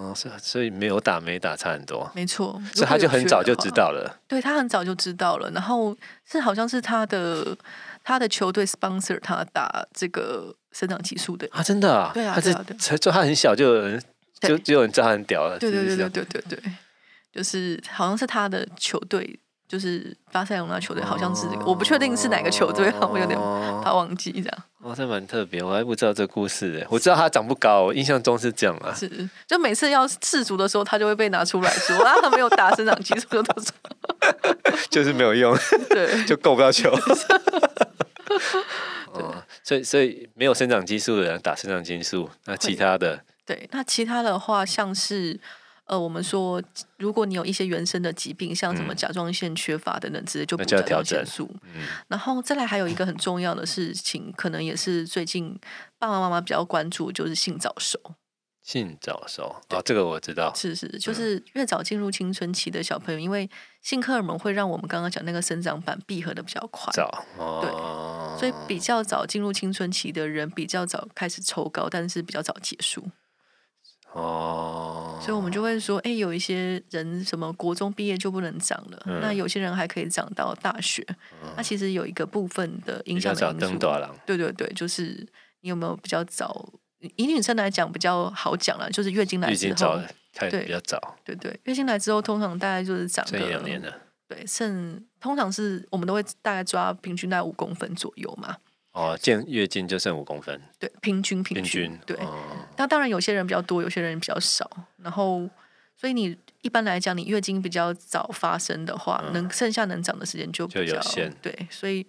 A: 哦，所以所以没有打没打差很多，
B: 没错，
A: 所以他就很早就知道了。
B: 对，他很早就知道了，然后是好像是他的他的球队 sponsor 他打这个生长激素的
A: 啊，真的啊，
B: 对啊，
A: 他是才就他很小就有人就就有人知道他很屌了，
B: 对对对对对对对，就是好像是他的球队。就是巴塞隆那球队，好像是这个，我不确定是哪个球队，我有点怕忘记这样。
A: 哇，这蛮特别，我还不知道这个故事诶。我知道他长不高，我印象中是这样啊。
B: 是，就每次要世足的时候，他就会被拿出来说啊，他没有打生长激素，就都是，
A: 就是没有用，
B: 对，
A: 就够不到球。哦，所以所以没有生长激素的人打生长激素，那其他的，
B: 对，那其他的话像是。呃，我们说，如果你有一些原生的疾病，像什么甲状腺缺乏等等之类，就补甲状腺素。嗯，然后再来还有一个很重要的事情，可能也是最近爸爸妈妈比较关注，就是性早熟。
A: 性早熟啊，这个我知道。
B: 是是，就是越早进入青春期的小朋友，因为性荷尔蒙会让我们刚刚讲那个生长板闭合的比较快。
A: 早，
B: 对，所以比较早进入青春期的人，比较早开始抽高，但是比较早结束。
A: 哦，
B: 所以我们就会说，哎，有一些人什么国中毕业就不能长了，嗯、那有些人还可以长到大学。嗯、那其实有一个部分的影响的因素，对对对，就是你有没有比较早？以女生来讲比较好讲了，就是月经来之后，
A: 对，比较早，
B: 对对，月经来之后通常大概就是长
A: 个两年了，
B: 对，剩通常是我们都会大概抓平均在五公分左右嘛。
A: 哦，见月经就剩五公分，
B: 对，平均平均，平均对。那、哦、当然有些人比较多，有些人比较少。然后，所以你一般来讲，你月经比较早发生的话，嗯、能剩下能长的时间就比较
A: 就有限。
B: 对，所以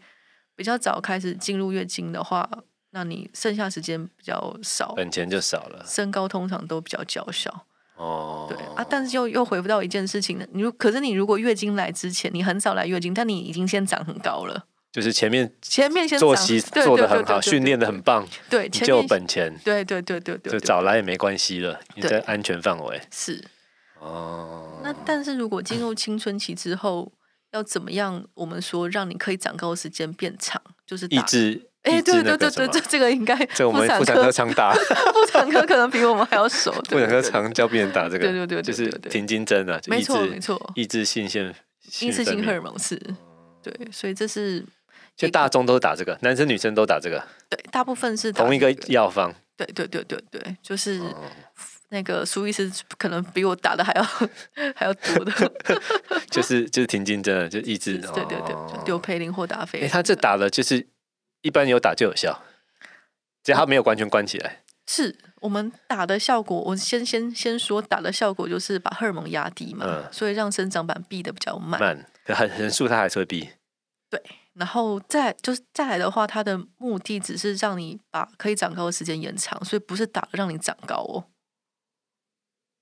B: 比较早开始进入月经的话，那你剩下时间比较少，
A: 本钱就少了。
B: 身高通常都比较娇小。
A: 哦，
B: 对啊，但是又又回不到一件事情，你如可是你如果月经来之前，你很少来月经，但你已经先长很高了。
A: 就是前面
B: 前面先
A: 作息做的很好，训练的很棒，
B: 对，
A: 你就有本钱，
B: 对对对对对，
A: 就早来也没关系了，你在安全范围。
B: 是
A: 哦，
B: 那但是如果进入青春期之后，要怎么样？我们说让你可以长高的时间变长，就是
A: 抑制。
B: 哎，对对对对，这这个应该
A: 这我们妇产科常打，
B: 妇产科可能比我们还要熟。
A: 妇产科常教病人打这个，
B: 对对对，
A: 就是停经针啊，
B: 没错没错，
A: 抑制性腺，
B: 抑制性荷尔蒙是，对，所以这是。
A: 就大众都打这个，男生女生都打这个。
B: 对，大部分是
A: 同一个药方。
B: 对对对对对，就是那个苏医师可能比我打的还要 还要多的，
A: 就是就是停经针，就抑制，
B: 对对对，丢培林或达菲。
A: 哎，他这打了就是一般有打就有效，只要他没有完全关起来。
B: 是我们打的效果，我先先先说打的效果就是把荷尔蒙压低嘛，嗯、所以让生长板闭的比较慢。
A: 慢，可很人数它还是会闭。
B: 对，然后再就是再来的话，它的目的只是让你把可以长高的时间延长，所以不是打让你长高哦。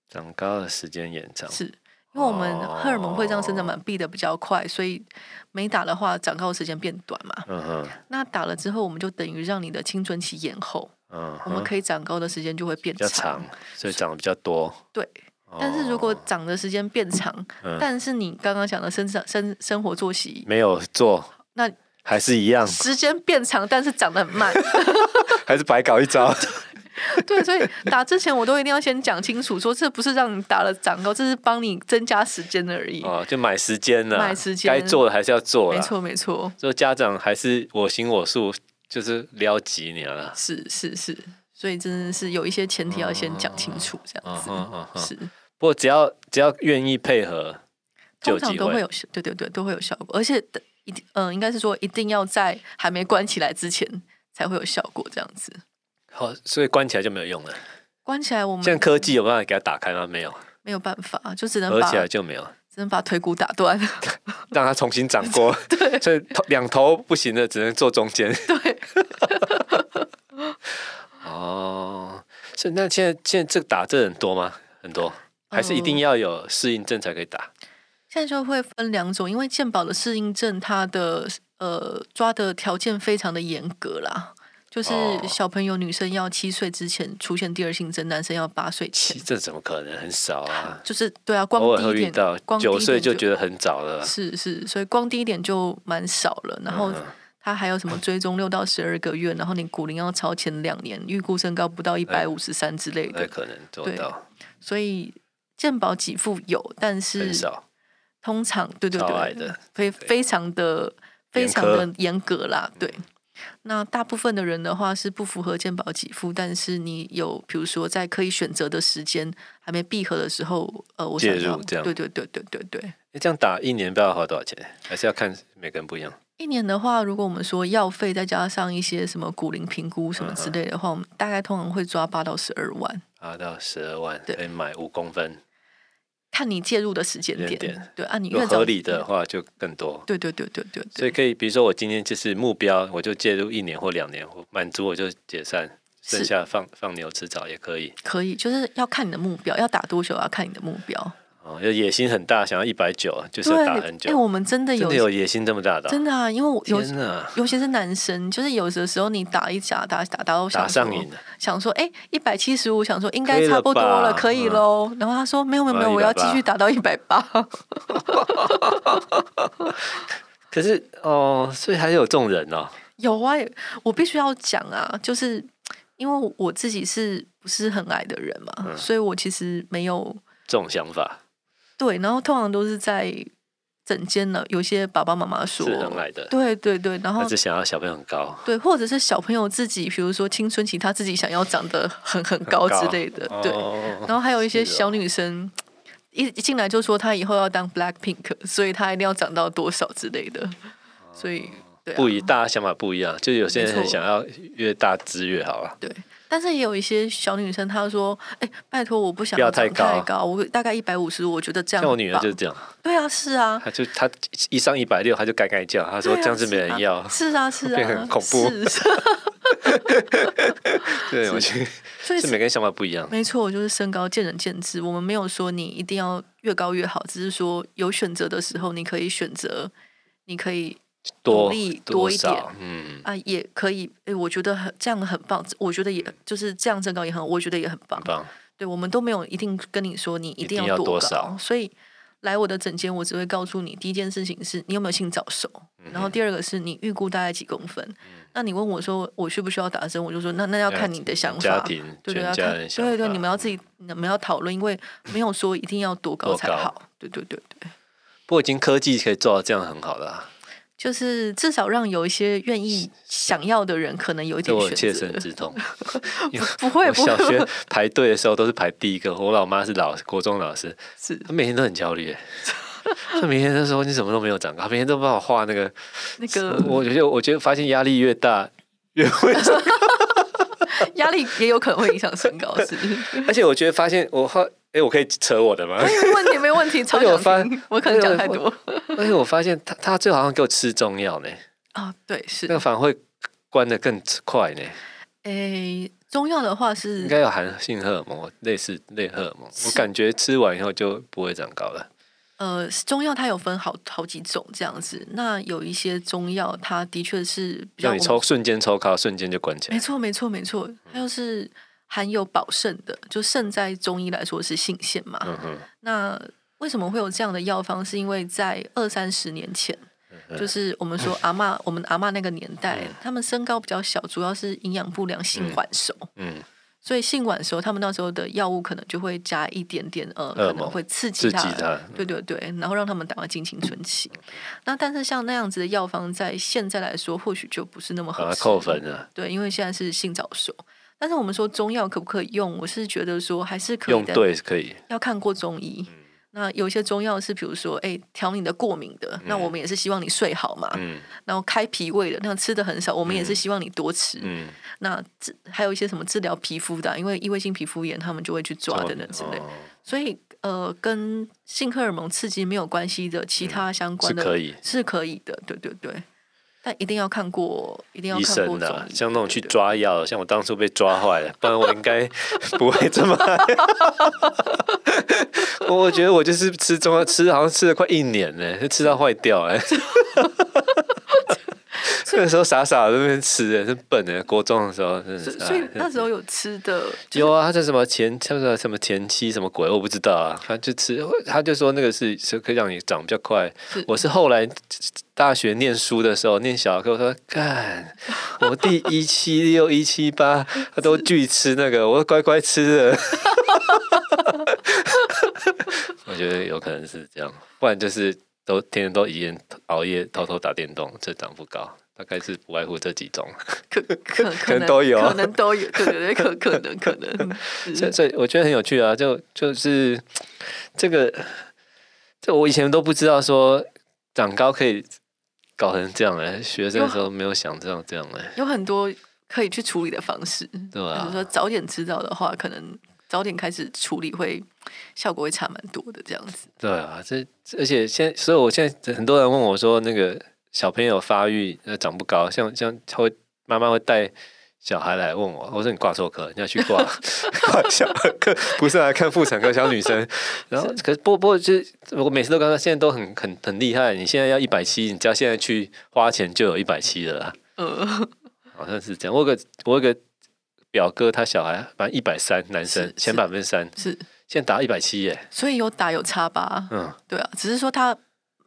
A: 长高的时间延长，
B: 是因为我们荷尔蒙会让生长板闭的比较快，哦、所以没打的话，长高的时间变短嘛。嗯哼。那打了之后，我们就等于让你的青春期延后。嗯，我们可以长高的时间就会变长，
A: 长，所以长得比较多。
B: 对，但是如果长的时间变长，哦、但是你刚刚讲的生长生生活作息
A: 没有做，那还是一样，
B: 时间变长，但是长得很慢，
A: 还是白搞一招。
B: 对，所以打之前我都一定要先讲清楚，说这不是让你打了长高，这是帮你增加时间而已。
A: 哦，就买时间了，
B: 买时间，
A: 该做的还是要做。
B: 没错，没错。
A: 所以家长还是我行我素。就是撩几年了，
B: 是是是，所以真的是有一些前提要先讲清楚，这样子、嗯嗯嗯、是。不
A: 过只要只要愿意配合，
B: 通常都会有对对对都会有效果，而且一定嗯、呃、应该是说一定要在还没关起来之前才会有效果，这样子。
A: 好，所以关起来就没有用了。
B: 关起来我们
A: 现在科技有办法给它打开吗？没有，
B: 没有办法，就只能
A: 合起来就没有。
B: 只能把腿骨打断，
A: 让它重新长过。对，所以头两头不行的，只能坐中间。
B: 对。
A: 哦，是那现在现在这个打这很多吗？很多，还是一定要有适应症才可以打？嗯、
B: 现在就会分两种，因为健保的适应症，它的呃抓的条件非常的严格啦。就是小朋友，女生要七岁之前出现第二性征，男生要八岁前。
A: 这怎么可能？很少啊。
B: 就是对啊，光第一点，光
A: 九岁就觉得很早了。
B: 是是，所以光第一点就蛮少了。然后他还有什么追踪六到十二个月，然后你骨龄要超前两年，预估身高不到一百五十三之类的，
A: 可能做到。
B: 所以健保给付有，但是
A: 很少。
B: 通常对对对，非非常的非常的严格啦，对。那大部分的人的话是不符合健保给付，但是你有，比如说在可以选择的时间还没闭合的时候，呃，我介入这样，对对对对对对。
A: 你这样打一年不知道花多少钱？还是要看每个人不一样？
B: 一年的话，如果我们说药费再加上一些什么骨龄评估什么之类的话，嗯、我们大概通常会抓八到十二万。
A: 八到十二万，对，可以买五公分。
B: 看你介入的时间点，点对啊，你
A: 越合理的话就更多。
B: 对对对对对，
A: 所以可以，比如说我今天就是目标，我就介入一年或两年，我满足我就解散，剩下放放牛吃草也可以。
B: 可以，就是要看你的目标，要打多久要看你的目标。
A: 哦，有野心很大，想要一百九，就是要打很久。
B: 哎，我们真的有
A: 真的有野心这么大的？
B: 真的啊，因为我有，尤其是男生，就是有的时候你打一架，打打打到
A: 打上瘾了，
B: 想说，哎，一百七十五，想说应该差不多了，可以喽。然后他说，没有没有没有，我要继续打到一百八。
A: 可是哦，所以还有这种人哦。
B: 有啊，我必须要讲啊，就是因为我自己是不是很矮的人嘛，所以我其实没有
A: 这种想法。
B: 对，然后通常都是在整间呢，有些爸爸妈妈说
A: 是很矮的，
B: 对对对，然后
A: 只想要小朋友很高，
B: 对，或者是小朋友自己，比如说青春期他自己想要长得很很高之类的，高对。哦、然后还有一些小女生、哦、一一进来就说她以后要当 Black Pink，所以她一定要长到多少之类的，所以对、啊，
A: 不一，大家想法不一样，就有些人很想要越大只越好啊，
B: 对。但是也有一些小女生，她说：“哎、欸，拜托，我不想要太高，太高，我大概一百五十，我觉得这样。”像
A: 我女儿就是这样。
B: 对啊，是啊。
A: 她就她一上一百六，她就该该叫。她说：“这样子没人要。
B: 是啊”是啊，
A: 很恐怖。对，我觉得，所以是每个人想法不一样。
B: 没错，我就是身高见仁见智。我们没有说你一定要越高越好，只是说有选择的时候，你可以选择，你可以。努力多一点，嗯啊，也可以。哎，我觉得很这样很棒。我觉得也就是这样增高也很，我觉得也很棒。很棒。对，我们都没有一定跟你说你一定要多高。所以来我的诊间，我只会告诉你，第一件事情是你有没有性早熟，嗯、然后第二个是你预估大概几公分。嗯、那你问我说我需不需要打针，我就说那那要看你的想法。
A: 家庭
B: 对对，要看对对，你们要自己你们要讨论，因为没有说一定要多高才好。对对对对。
A: 不过，已经科技可以做到这样很好了。
B: 就是至少让有一些愿意想要的人，可能有一点选择。
A: 我切身之痛。
B: 不会，
A: 我小学排队的时候都是排第一个。我老妈是老国中老师，
B: 是
A: 她每天都很焦虑。她每天都说你什么都没有长高，每天都帮我画那个
B: 那个。
A: 我觉得，我觉得发现压力越大越会长高，
B: 压力也有可能会影响身高，是。
A: 而且我觉得发现我画。哎，我可以扯我的吗？
B: 没问题，没问题。超想听。我发，我可能讲太多。
A: 而且我发现他，他最好像给我吃中药呢。
B: 啊，对，是。
A: 那个反而会关的更快呢。
B: 哎，中药的话是
A: 应该有含性荷尔蒙，类似类荷尔蒙。我感觉吃完以后就不会长高了。
B: 呃，中药它有分好好几种这样子。那有一些中药，它的确是比较，让你
A: 抽瞬间抽高，瞬间就关起来。
B: 没错，没错，没错。它就是。含有保肾的，就肾在中医来说是性腺嘛。嗯、哼那为什么会有这样的药方？是因为在二三十年前，就是我们说阿嬷，嗯、我们阿嬷那个年代，嗯、他们身高比较小，主要是营养不良、性晚熟。嗯，嗯所以性晚熟，他们那时候的药物可能就会加一点点呃，可能会刺激他。他对对对，然后让他们赶快进青春期。嗯、那但是像那样子的药方，在现在来说，或许就不是那么合适。
A: 扣分了。
B: 对，因为现在是性早熟。但是我们说中药可不可以用？我是觉得说还是可以
A: 用，对，可以。
B: 要看过中医。嗯、那有些中药是，比如说，哎，调你的过敏的，嗯、那我们也是希望你睡好嘛。嗯。然后开脾胃的，那吃的很少，我们也是希望你多吃。嗯。那治还有一些什么治疗皮肤的，因为异位性皮肤炎，他们就会去抓等等之类。哦、所以，呃，跟性荷尔蒙刺激没有关系的其他相关的，是可以，是可以的。对对对。但一定要看过，一定要看过医生的，
A: 像那种去抓药，像我当初被抓坏了，不然我应该 不会这么。我觉得我就是吃中药，吃好像吃了快一年呢，就吃到坏掉哎。那时候傻傻在那边吃的，是笨的。国中的时候，真是。
B: 所以那时候有吃的。
A: 有啊，他叫什么前，叫做什么前妻什么鬼，我不知道啊。他就吃，他就说那个是是可以让你长比较快。是我是后来大学念书的时候，念小学，我说干，我第一七六一七八，他都拒吃那个，我乖乖吃的。我觉得有可能是这样，不然就是都天天都一夜熬夜，偷偷打电动，这长不高。大概是不外乎这几种，
B: 可可
A: 可能都有，
B: 可能都有，对对对，可可能可能。
A: 所以所以我觉得很有趣啊，就就是这个，这我以前都不知道说长高可以搞成这样哎，学生的时候没有想这样这样哎，
B: 有很多可以去处理的方式，
A: 对啊，
B: 比如说早点知道的话，可能早点开始处理会效果会差蛮多的这样子。
A: 对啊，这而且现在，所以我现在很多人问我说那个。小朋友发育呃长不高，像像会妈妈会带小孩来问我，我说你挂错科，你要去挂 挂小儿科，不是来看妇产科小女生。然后可是不不就是我每次都跟他现在都很很很厉害，你现在要一百七，你只要现在去花钱就有一百七了啦。嗯，好像是这样。我有个我有个表哥，他小孩反正一百三，男生前百分之三，是现在打一百七耶。
B: 所以有打有差吧？嗯，对啊，只是说他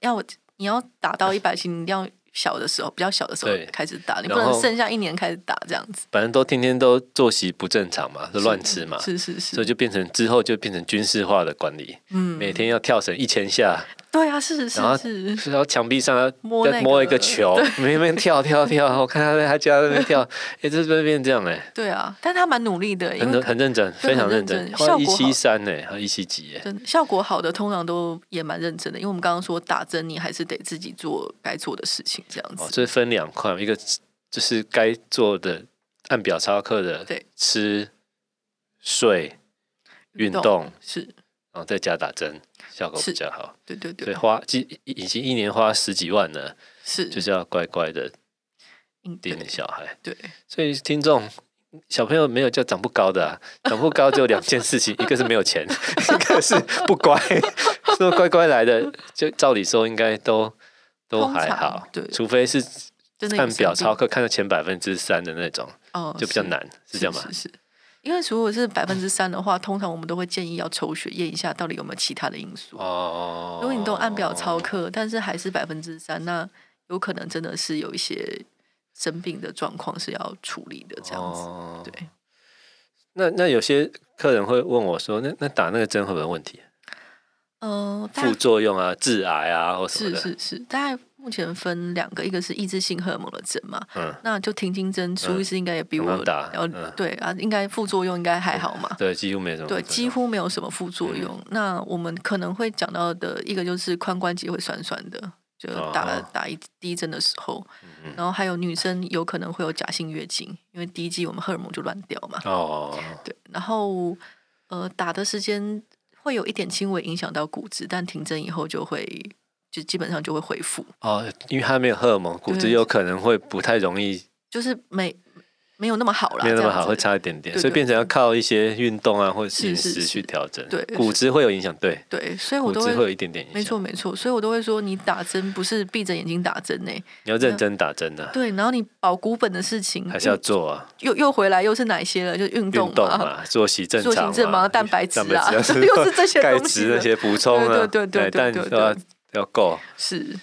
B: 要我。你要打到一百斤，你一定要小的时候，比较小的时候开始打，你不能剩下一年开始打这样子。
A: 反正都天天都作息不正常嘛，是乱吃嘛，
B: 是是是，
A: 所以就变成之后就变成军事化的管理，嗯，每天要跳绳一千下。
B: 对啊，是是是，
A: 然后墙壁上要摸摸一个球，每边跳跳跳。我看他在他家那边跳，哎，这是变这样哎。
B: 对啊，但他蛮努力的，
A: 很很认真，非常认真。效果一七三呢，还一七几哎。
B: 效果好的通常都也蛮认真的，因为我们刚刚说打针，你还是得自己做该做的事情，这样子。
A: 哦，这分两块，一个就是该做的按表操课的，对，吃、睡、运动
B: 是，
A: 然后再加打针。效果比较好，
B: 对对对，
A: 所以花已已经一年花十几万了，是。就是要乖乖的盯小孩，
B: 对，
A: 所以听众小朋友没有叫长不高的，啊，长不高只有两件事情，一个是没有钱，一个是不乖，说乖乖来的，就照理说应该都都还好，对，除非是按表超课看到前百分之三的那种，哦，就比较难，是这样吗？
B: 是。因为如果是百分之三的话，通常我们都会建议要抽血验一下，到底有没有其他的因素。哦。如果你都按表操课，但是还是百分之三，那有可能真的是有一些生病的状况是要处理的，这样子。哦、对。
A: 那那有些客人会问我说：“那那打那个针会不会有问题？”嗯、呃，副作用啊，致癌啊，或什么的。
B: 是是是，大概目前分两个，一个是抑制性荷尔蒙的针嘛，
A: 嗯，
B: 那就停经针，苏医师应该也比我要对啊，应该副作用应该还好嘛，
A: 对，几乎没什么，
B: 对，几乎没有什么副作用。嗯、那我们可能会讲到的一个就是髋关节会酸酸的，就打了打一第一针的时候，哦、然后还有女生有可能会有假性月经，因为第一季我们荷尔蒙就乱掉嘛，
A: 哦，
B: 对，然后呃打的时间会有一点轻微影响到骨质，但停针以后就会。就基本上就会恢复
A: 哦，因为它没有荷尔蒙，骨质有可能会不太容易，
B: 就是没没有那么好了，
A: 没有那么好，会差一点点，所以变成要靠一些运动啊或者饮食去调整。
B: 对，
A: 骨质会有影响，对
B: 对，所以我都会
A: 会有一点点影响，
B: 没错没错，所以我都会说你打针不是闭着眼睛打针呢，
A: 你要认真打针的。
B: 对，然后你保骨本的事情
A: 还是要做啊，
B: 又又回来又是哪些了？就运动
A: 嘛，作息正常，
B: 作息正常，蛋白质啊，又是这些
A: 钙质那些补充啊，
B: 对对对对对。
A: 要够
B: 是。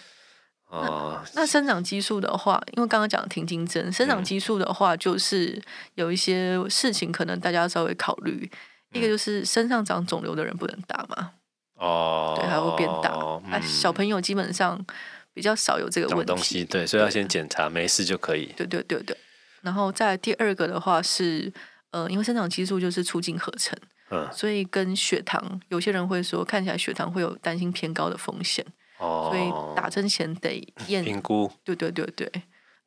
A: 哦，
B: 那生长激素的话，因为刚刚讲停经针，生长激素的话，就是有一些事情可能大家稍微考虑，嗯、一个就是身上长肿瘤的人不能打嘛，
A: 哦，
B: 对，还会变大，小朋友基本上比较少有这个问题，
A: 东西对，所以要先检查，对没事就可以，
B: 对对对对，然后再第二个的话是，呃，因为生长激素就是促进合成。嗯，所以跟血糖，有些人会说看起来血糖会有担心偏高的风险，哦，所以打针前得验。
A: 评估，
B: 对对对对，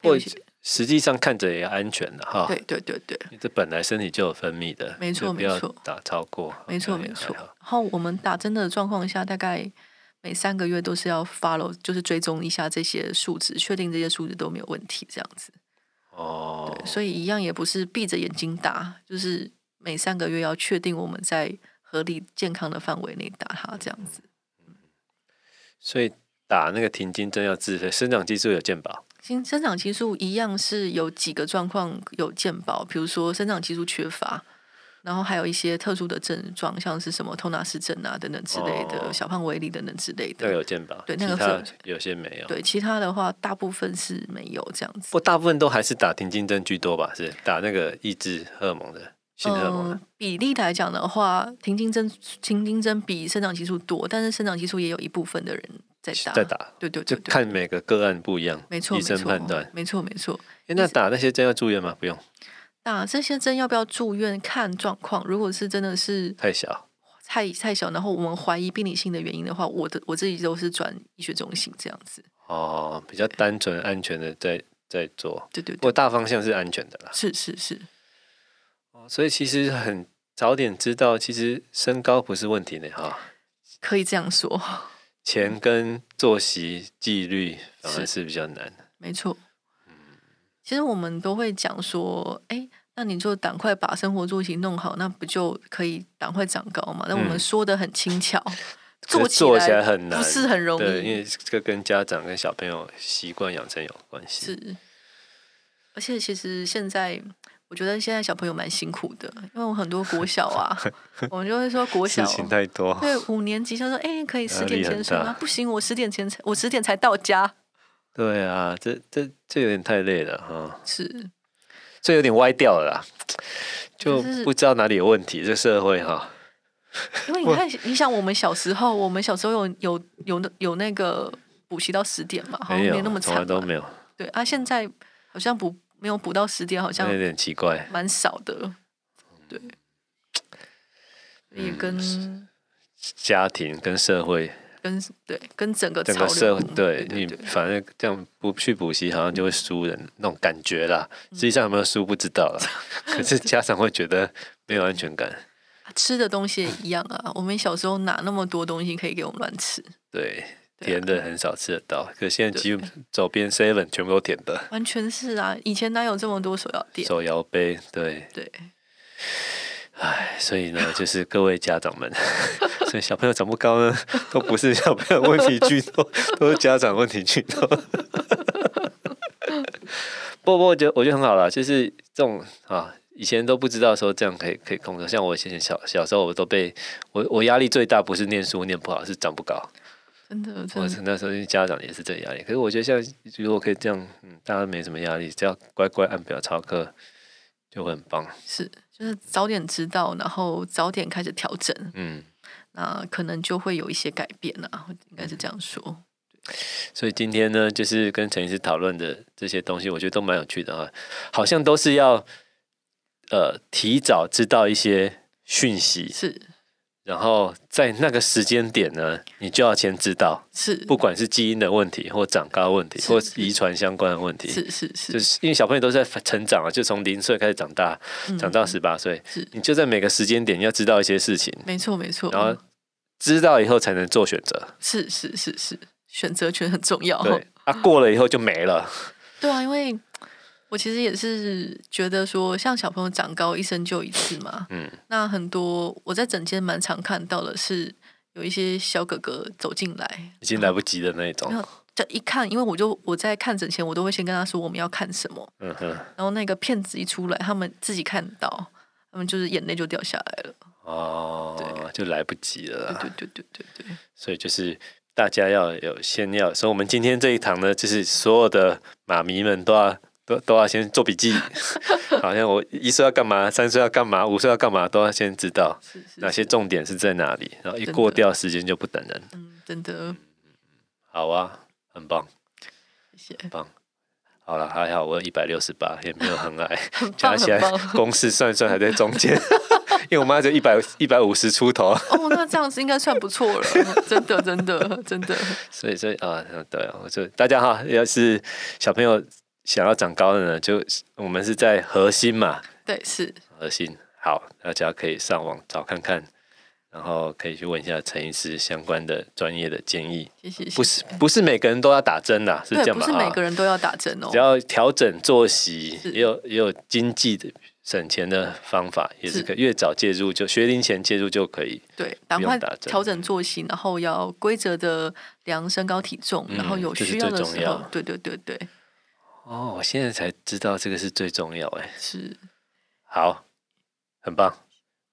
A: 或实际上看着也安全的哈，
B: 对对对对，
A: 这本来身体就有分泌的，
B: 没错没错，
A: 打超过，
B: 没错没错，然后我们打针的状况下，大概每三个月都是要 follow，就是追踪一下这些数值，确定这些数值都没有问题，这样子，
A: 哦，
B: 对，所以一样也不是闭着眼睛打，就是。每三个月要确定我们在合理健康的范围内打它，这样子。
A: 所以打那个停经针要自费，生长激素有健保。
B: 生生长激素一样是有几个状况有健保，比如说生长激素缺乏，然后还有一些特殊的症状，像是什么托纳氏症啊等等之类的，哦、小胖威力等等之类的，
A: 那个有健保。
B: 对，那个
A: 他有些没有。
B: 对，其他的话大部分是没有这样子。
A: 不，大部分都还是打停经针居多吧？是打那个抑制荷尔蒙的。嗯、
B: 呃，比例来讲的话，停经针停经针比生长激素多，但是生长激素也有一部分的人在打，
A: 在打，
B: 对对对，
A: 就看每个个案不一样，
B: 没错，
A: 医生判断，
B: 没错没错。
A: 那打那些针要住院吗？不用。
B: 打这些针要不要住院？看状况。如果是真的是
A: 太小，
B: 太太小，然后我们怀疑病理性的原因的话，我的我自己都是转医学中心这样子。
A: 哦，比较单纯安全的在在做，
B: 对对，对，
A: 不过大方向是安全的啦。
B: 是是是。
A: 所以其实很早点知道，其实身高不是问题呢，哈。
B: 可以这样说。
A: 钱跟作息纪律反而是比较难。
B: 没错。其实我们都会讲说，哎，那你就赶快把生活作息弄好，那不就可以赶快长高嘛？那我们说的很轻巧，嗯、做起
A: 做起来很难，
B: 不是很容易。
A: 对，因为这个跟家长跟小朋友习惯养成有关系。
B: 是。而且其实现在。我觉得现在小朋友蛮辛苦的，因为我很多国 小啊，我们就会说国小
A: 事情太多，
B: 对五年级他说，哎，可以十点前睡吗？不行，我十点前才，我十点才到家。
A: 对啊，这这这有点太累了哈。
B: 是，
A: 这有点歪掉了啦，就不知道哪里有问题。这社会哈，
B: 因为你 看，你想我们小时候，我们小时候有有有有那个补习到十点嘛？好像没那么惨，从来
A: 都没有。
B: 对啊，现在好像不。没有补到十点，好像
A: 有点奇怪，
B: 蛮少的。对，也跟
A: 家庭、跟社会、
B: 跟对、跟整个
A: 整个社会，对你反正这样不去补习，好像就会输人那种感觉啦。实际上有没有输不知道啦，可是家长会觉得没有安全感。
B: 吃的东西也一样啊，我们小时候哪那么多东西可以给我们乱吃？
A: 对。甜的很少吃得到，可是现在几乎走遍 seven 全部都甜的，
B: 完全是啊！以前哪有这么多手摇店？
A: 手摇杯，对
B: 对。
A: 唉，所以呢，就是各位家长们，所以小朋友长不高呢，都不是小朋友问题居多，都是家长问题居多。不不，我觉得我觉得很好啦，就是这种啊，以前都不知道说这样可以可以控制，像我以前小小时候，我都被我我压力最大，不是念书念不好，是长不高。
B: 真的，
A: 我那时候家长也是这压力，可是我觉得现在如果可以这样，嗯，大家没什么压力，只要乖乖按表操课，就会很棒。
B: 是，就是早点知道，然后早点开始调整，
A: 嗯，
B: 那可能就会有一些改变啊，应该是这样说。
A: 所以今天呢，就是跟陈医师讨论的这些东西，我觉得都蛮有趣的啊，好像都是要呃提早知道一些讯息，
B: 是，
A: 然后在那个时间点呢，你就要先知道，
B: 是，
A: 不管是基因的问题，或长高问题，或遗传相关的问题，
B: 是是是，
A: 就是因为小朋友都在成长啊，就从零岁开始长大，长到十八岁，是，你就在每个时间点要知道一些事情，
B: 没错没错，
A: 然后。知道以后才能做选择，
B: 是是是是，选择权很重要。
A: 对，啊，过了以后就没了。
B: 对啊，因为我其实也是觉得说，像小朋友长高一生就一次嘛，嗯，那很多我在诊间蛮常看到的是，有一些小哥哥走进来，
A: 已经来不及的那种。
B: 这一看，因为我就我在看诊前，我都会先跟他说我们要看什么，嗯哼，然后那个片子一出来，他们自己看到，他们就是眼泪就掉下来了。
A: 哦，对，就来不及了。
B: 对对对对对，
A: 所以就是大家要有先要，所以我们今天这一堂呢，就是所有的妈咪们都要都都要先做笔记。好像我一岁要干嘛，三岁要干嘛，五岁要干嘛，都要先知道哪些重点是在哪里。然后一过掉时间就不等人。
B: 嗯，真的。
A: 好啊，很棒，
B: 谢谢，
A: 很棒。好了，还好我一百六十八，也没有很矮，加起来公式算一算还在中间。因为我妈就一百一百五十出头
B: 哦，那这样子应该算不错了，真的真的真的。
A: 所以所以啊，对啊，我就大家哈，要是小朋友想要长高的呢，就我们是在核心嘛，
B: 对，是
A: 核心。好，大家可以上网找看看，然后可以去问一下陈医师相关的专业的建议。
B: 谢谢。
A: 不是不是每个人都要打针的，是这样吗？
B: 不是每个人都要打针哦，
A: 只要调整作息，也有也有经济的。省钱的方法也是可以，越早介入就学龄前介入就可以。
B: 对，赶快调整作息，然后要规则的量身高体重，嗯、然后有需要的时候，对对对对。
A: 哦，我现在才知道这个是最重要哎。
B: 是。
A: 好，很棒。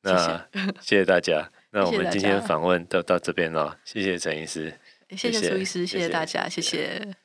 A: 那谢谢，谢谢大家。那我们今天访问都到这边了，谢谢陈医师，
B: 谢谢苏医师，谢谢大家。谢谢